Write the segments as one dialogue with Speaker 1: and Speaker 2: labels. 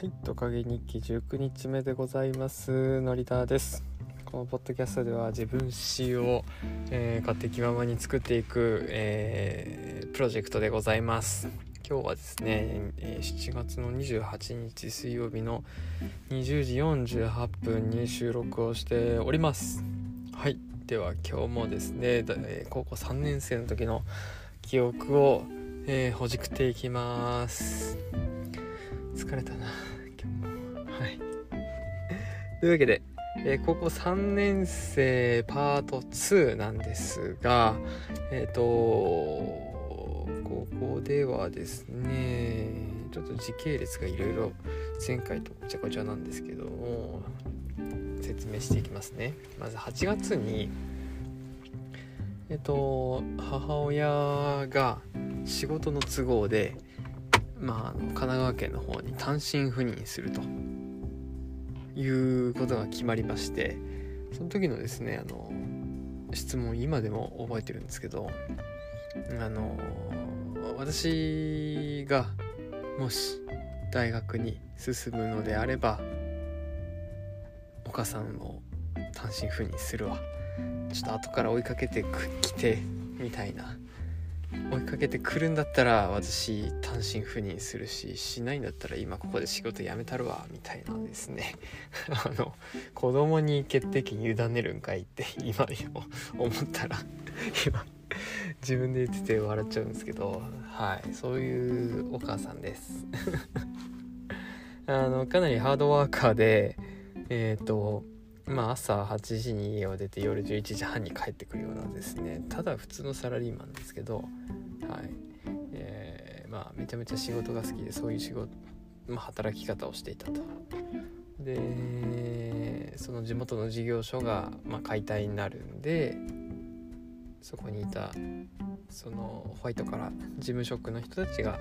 Speaker 1: はい、トカゲ日記19日目でございます。のりたです。このポッドキャストでは自分史を、えー勝手気ままに作っていく、えープロジェクトでございます。今日はですね、えー7月の28日水曜日の20時48分に収録をしております。はい、では今日もですね、えー高校3年生の時の記憶を、えーほじくっていきます。疲れたな今日もはい。というわけで、えー高校3年生パート2なんですがえっ、とここではですねちょっと時系列がいろいろ前回とごちゃごちゃなんですけども説明していきますね。まず8月にえっ、と母親が仕事の都合でまあ、神奈川県の方に単身赴任すると。いうことが決まりましてその時のですねあの質問今でも覚えてるんですけどあの私がもし大学に進むのであればお母さんを単身赴任するわ。ちょっと後から追いかけてきてみたいな追いかけてくるんだったら私単身赴任するししないんだったら今ここで仕事辞めたるわみたいなですね。あの子供に決定権委ねるんかいって今思ったら今自分で言ってて笑っちゃうんですけどはいそういうお母さんです。あのかなりハードワーカーでえっ、とまあ朝8時に家を出て夜11時半に帰ってくるようなですね。ただ普通のサラリーマンですけどはい。えーまあめちゃめちゃ仕事が好きでそういう仕事、まあ、働き方をしていたと。でその地元の事業所が、まあ、解体になるんでそこにいたそのホワイトから事務職の人たちが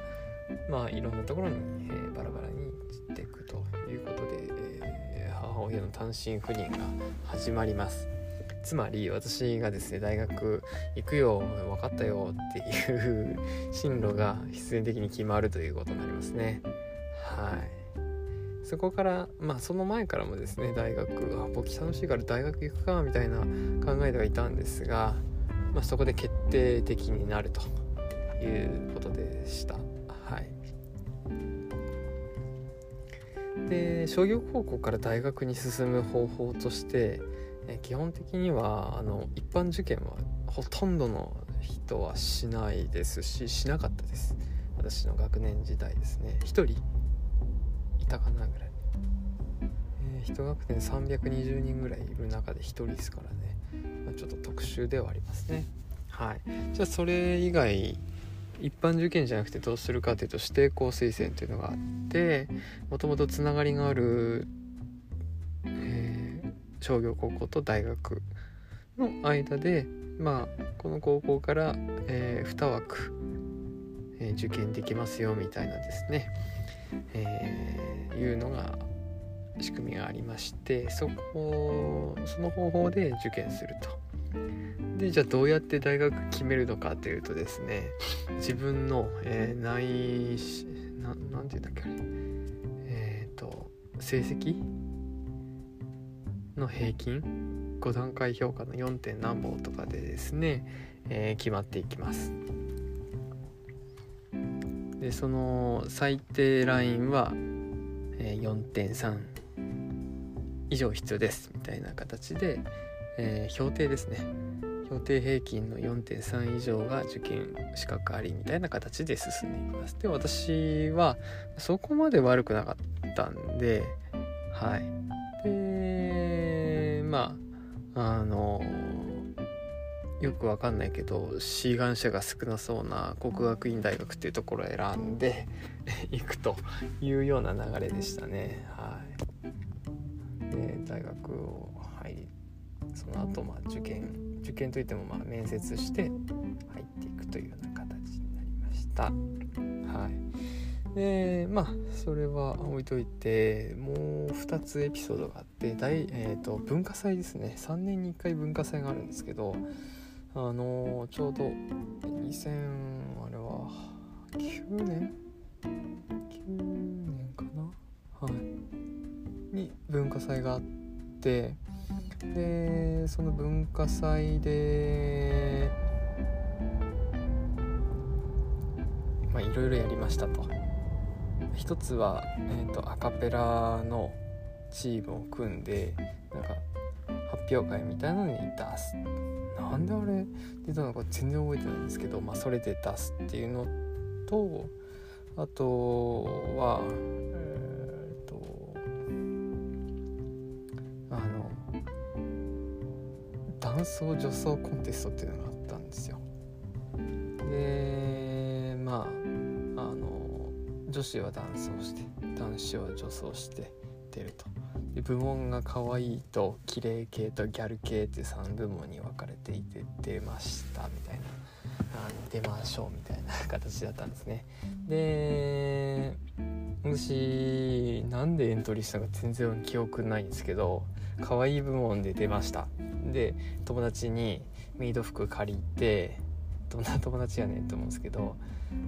Speaker 1: まあいろんなところに、えーバラバラに散っていくということで、えー母親の単身赴任が始まります。つまり私がですね大学行くよ分かったよっていう進路が必然的に決まるということになりますね。はい。そこからまあその前からもですね大学あ簿記楽しいから大学行くかみたいな考えてはいたんですが、まあ、そこで決定的になるということでした。で商業高校から大学に進む方法として基本的にはあの一般受験はほとんどの人はしないですししなかったです。私の学年時代ですね。1人いたかなぐらい、えー、1学年320人ぐらいいる中で1人ですからね、まあ、ちょっと特殊ではありますね。はい。じゃあそれ以外一般受験じゃなくてどうするかというと指定校推薦というのがあってもともとつながりがある、えー商業高校と大学の間でまあこの高校から、え2枠、えー受験できますよみたいなですね、えいうのが仕組みがありましてそこその方法で受験すると。でじゃあどうやって大学決めるのかというとですね自分の、えー内しななんて言うんだっけあれ。えっ、と成績？の平均？5段階評価の 4. 点何本とかでですね、えー決まっていきます。でその最低ラインは、えー4.3以上必要ですみたいな形で、えー評定ですね。評定平均の4.3以上が受験資格ありみたいな形で進んでいきますで私はそこまで悪くなかったんではい。でまああのよくわかんないけど志願者が少なそうな国学院大学っていうところを選んで 行くというような流れでしたね。はい。で大学をその後まあ受験受験といってもまあ面接して入っていくというような形になりました。はい。でまあそれは置いといてもう2つエピソードがあって大、えー、と文化祭ですね。3年に1回文化祭があるんですけどあのちょうど2000あれは9年？9年かな？はい。に文化祭があってでその文化祭でまあいろいろやりましたと。一つは、えーと、アカペラのチームを組んでなんか発表会みたいなのに出す。なんであれ？出たのか全然覚えてないんですけど、まあ、それで出すっていうのとあとは男装女装コンテストっていうのがあったんですよ。でまああの女子は男装して男子は女装して出ると。で部門が可愛いと綺麗系とギャル系って3部門に分かれていて出ましたみたいな。出ましょうみたいな形だったんですね。で私なんでエントリーしたのか全然記憶ないんですけど可愛い部門で出ました。で友達にメイド服借りてどんな 友達やねんと思うんですけど、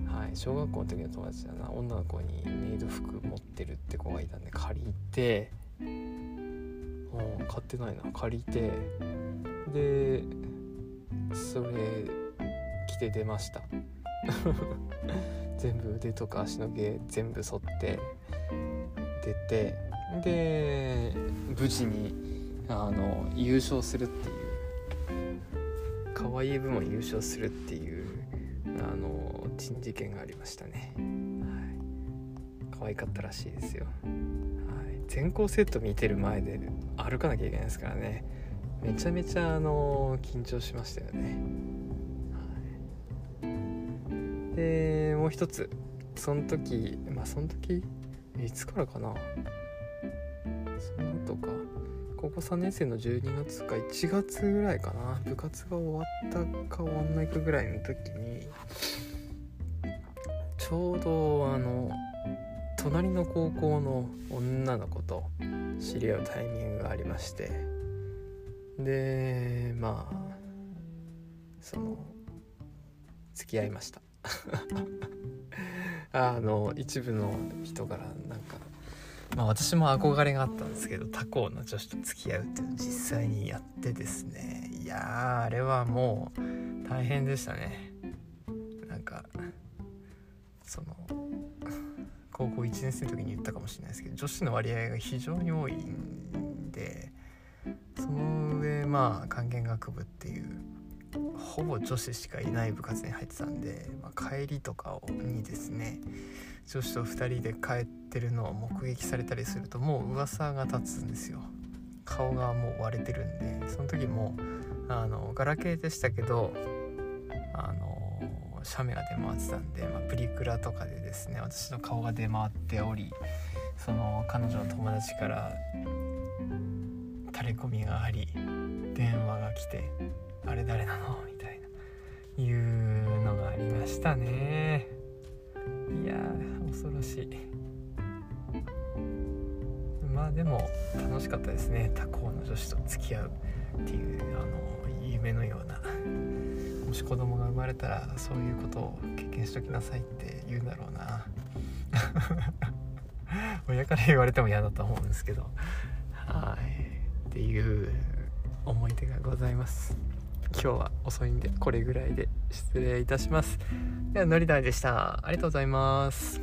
Speaker 1: はい、小学校の時の友達だな。女の子にメイド服持ってるって子がいたんで借りて買ってないな。借りてでそれ着て出ました。全部腕とか足の毛全部剃って出てで無事にあの優勝するっていう可愛い部門優勝するっていうあの珍事件がありましたね、はい、可愛かったらしいですよ。全校セット見てる前で歩かなきゃいけないですからね。めちゃめちゃあの緊張しましたよね、でもう一つ。その時まあその時？いつからかな？その後か。高校3年生の12月か。1月ぐらいかな。部活が終わったか終わんないかぐらいの時にちょうどあの隣の高校の女の子と知り合うタイミングがありまして。でまあその付き合いました。あの一部の人からなんかまあ私も憧れがあったんですけど他校の女子と付き合うっていうのを実際にやってですね。いやあれはもう大変でしたね。なんかその高校1年生の時に言ったかもしれないですけど女子の割合が非常に多いんでその上まあ管弦楽部っていうほぼ女子しかいない部活に入ってたんで、まあ、帰りとかにですね女子と2人で帰ってるのを目撃されたりするともう噂が立つんですよ顔がもう割れてるんでその時もあのガラケーでしたけどあの写メが出回ってたんで、まあ、プリクラとかでですね私の顔が出回っておりその彼女の友達からタレコミがあり電話が来て「あれ誰なの?」いうのがありましたね。いや恐ろしい。まあでも楽しかったですね。他校の女子と付き合うっていうあの夢のようなもし子供が生まれたらそういうことを経験しときなさいって言うんだろうな。親から言われても嫌だと思うんですけど。はい。っていう思い出がございます。今日は遅いんでこれぐらいで失礼いたします。ではのりだいでした。ありがとうございます。